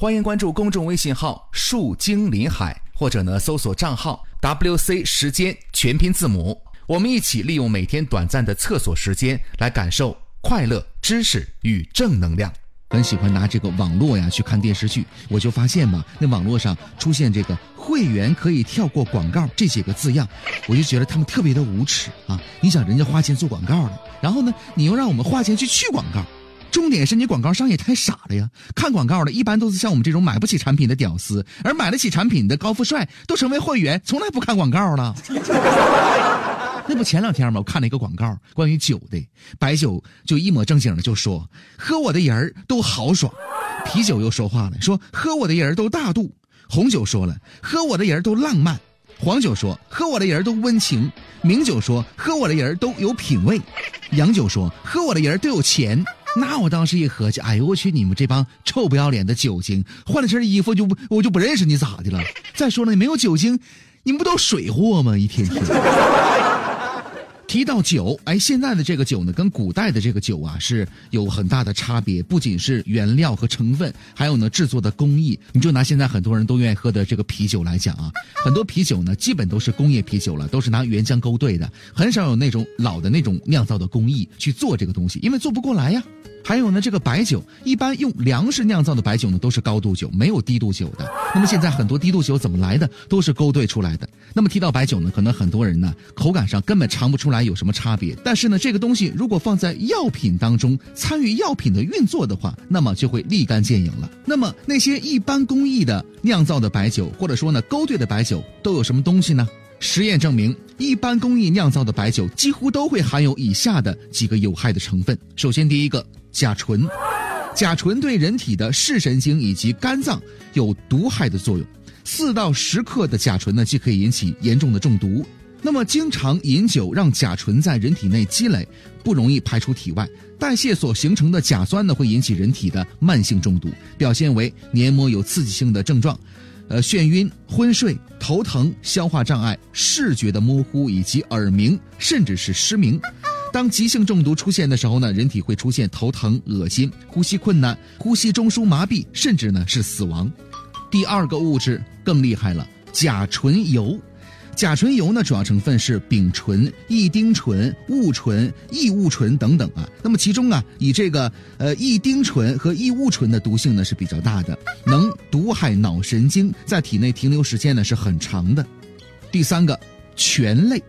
欢迎关注公众微信号“树精林海”，或者呢搜索账号 “WC 时间”全拼字母。我们一起利用每天短暂的厕所时间，来感受快乐、知识与正能量。很喜欢拿这个网络呀去看电视剧，我就发现嘛，那网络上出现这个会员可以跳过广告这几个字样，我就觉得他们特别的无耻啊！你想人家花钱做广告的，然后呢，你又让我们花钱去去广告，重点是你广告商也太傻了呀！看广告的一般都是像我们这种买不起产品的屌丝，而买得起产品的高富帅都成为会员，从来不看广告了。那不前两天吗？我看了一个广告，关于酒的，白酒就一抹正经的就说，喝我的人都豪爽；啤酒又说话了，说喝我的人都大度；红酒说了，喝我的人都浪漫；黄酒说，喝我的人都温情；名酒说，喝我的人都有品味；洋酒说，喝我的人都有钱。那我当时一合计，哎呦我去，你们这帮臭不要脸的酒精，换了身衣服就不我就不认识你咋的了？再说了，你没有酒精，你们不都水货吗？一天天。提到酒，哎，现在的这个酒呢，跟古代的这个酒啊是有很大的差别，不仅是原料和成分，还有呢制作的工艺。你就拿现在很多人都愿意喝的这个啤酒来讲啊，很多啤酒呢基本都是工业啤酒了，都是拿原浆勾兑的，很少有那种老的那种酿造的工艺去做这个东西，因为做不过来呀。还有呢，这个白酒一般用粮食酿造的白酒呢，都是高度酒，没有低度酒的。那么现在很多低度酒怎么来的，都是勾兑出来的。那么提到白酒呢，可能很多人呢口感上根本尝不出来有什么差别。但是呢，这个东西如果放在药品当中，参与药品的运作的话，那么就会立竿见影了。那么那些一般工艺的酿造的白酒，或者说呢勾兑的白酒，都有什么东西呢？实验证明，一般工艺酿造的白酒几乎都会含有以下的几个有害的成分。首先，第一个。甲醇，甲醇对人体的视神经以及肝脏有毒害的作用。四到十克的甲醇呢，既可以引起严重的中毒。那么，经常饮酒让甲醇在人体内积累，不容易排出体外，代谢所形成的甲酸呢，会引起人体的慢性中毒，表现为黏膜有刺激性的症状，呃，眩晕、昏睡、头疼、消化障碍、视觉的模糊以及耳鸣，甚至是失明。当急性中毒出现的时候呢，人体会出现头疼、恶心、呼吸困难、呼吸中枢麻痹，甚至呢是死亡。第二个物质更厉害了，甲醇油。甲醇油呢，主要成分是丙醇、异丁醇、戊醇、异戊醇等等啊。那么其中啊，以这个呃异丁醇和异戊醇的毒性呢是比较大的，能毒害脑神经，在体内停留时间呢是很长的。第三个，醛类。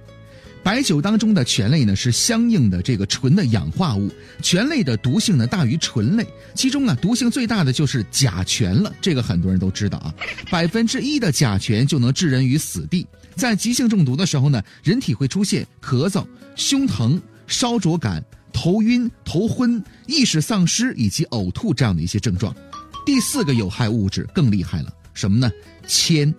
白酒当中的醛类呢，是相应的这个醇的氧化物，醛类的毒性呢大于醇类，其中啊毒性最大的就是甲醛了，这个很多人都知道啊，百分之一的甲醛就能致人于死地。在急性中毒的时候呢，人体会出现咳嗽、胸疼、烧灼感、头晕、头昏、意识丧失以及呕吐这样的一些症状。第四个有害物质更厉害了，什么呢？铅，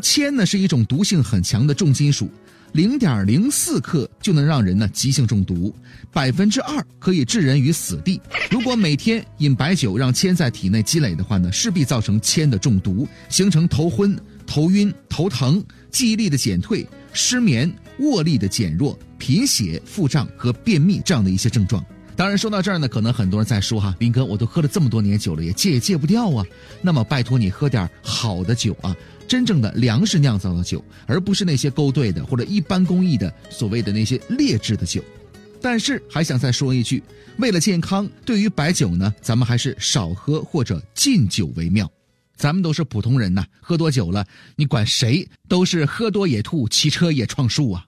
铅呢是一种毒性很强的重金属。零点零四克就能让人呢急性中毒，百分之二可以置人于死地。如果每天饮白酒让铅在体内积累的话呢，势必造成铅的中毒，形成头昏、头晕、头疼、记忆力的减退、失眠、握力的减弱、贫血、腹胀和便秘这样的一些症状。当然，说到这儿呢，可能很多人在说哈，斌哥，我都喝了这么多年酒了，也戒也戒不掉啊。那么拜托你喝点好的酒啊。真正的粮食酿造的酒，而不是那些勾兑的或者一般工艺的所谓的那些劣质的酒。但是还想再说一句，为了健康，对于白酒呢，咱们还是少喝或者禁酒为妙。咱们都是普通人呐，喝多酒了，你管谁都是喝多也吐，骑车也撞树啊。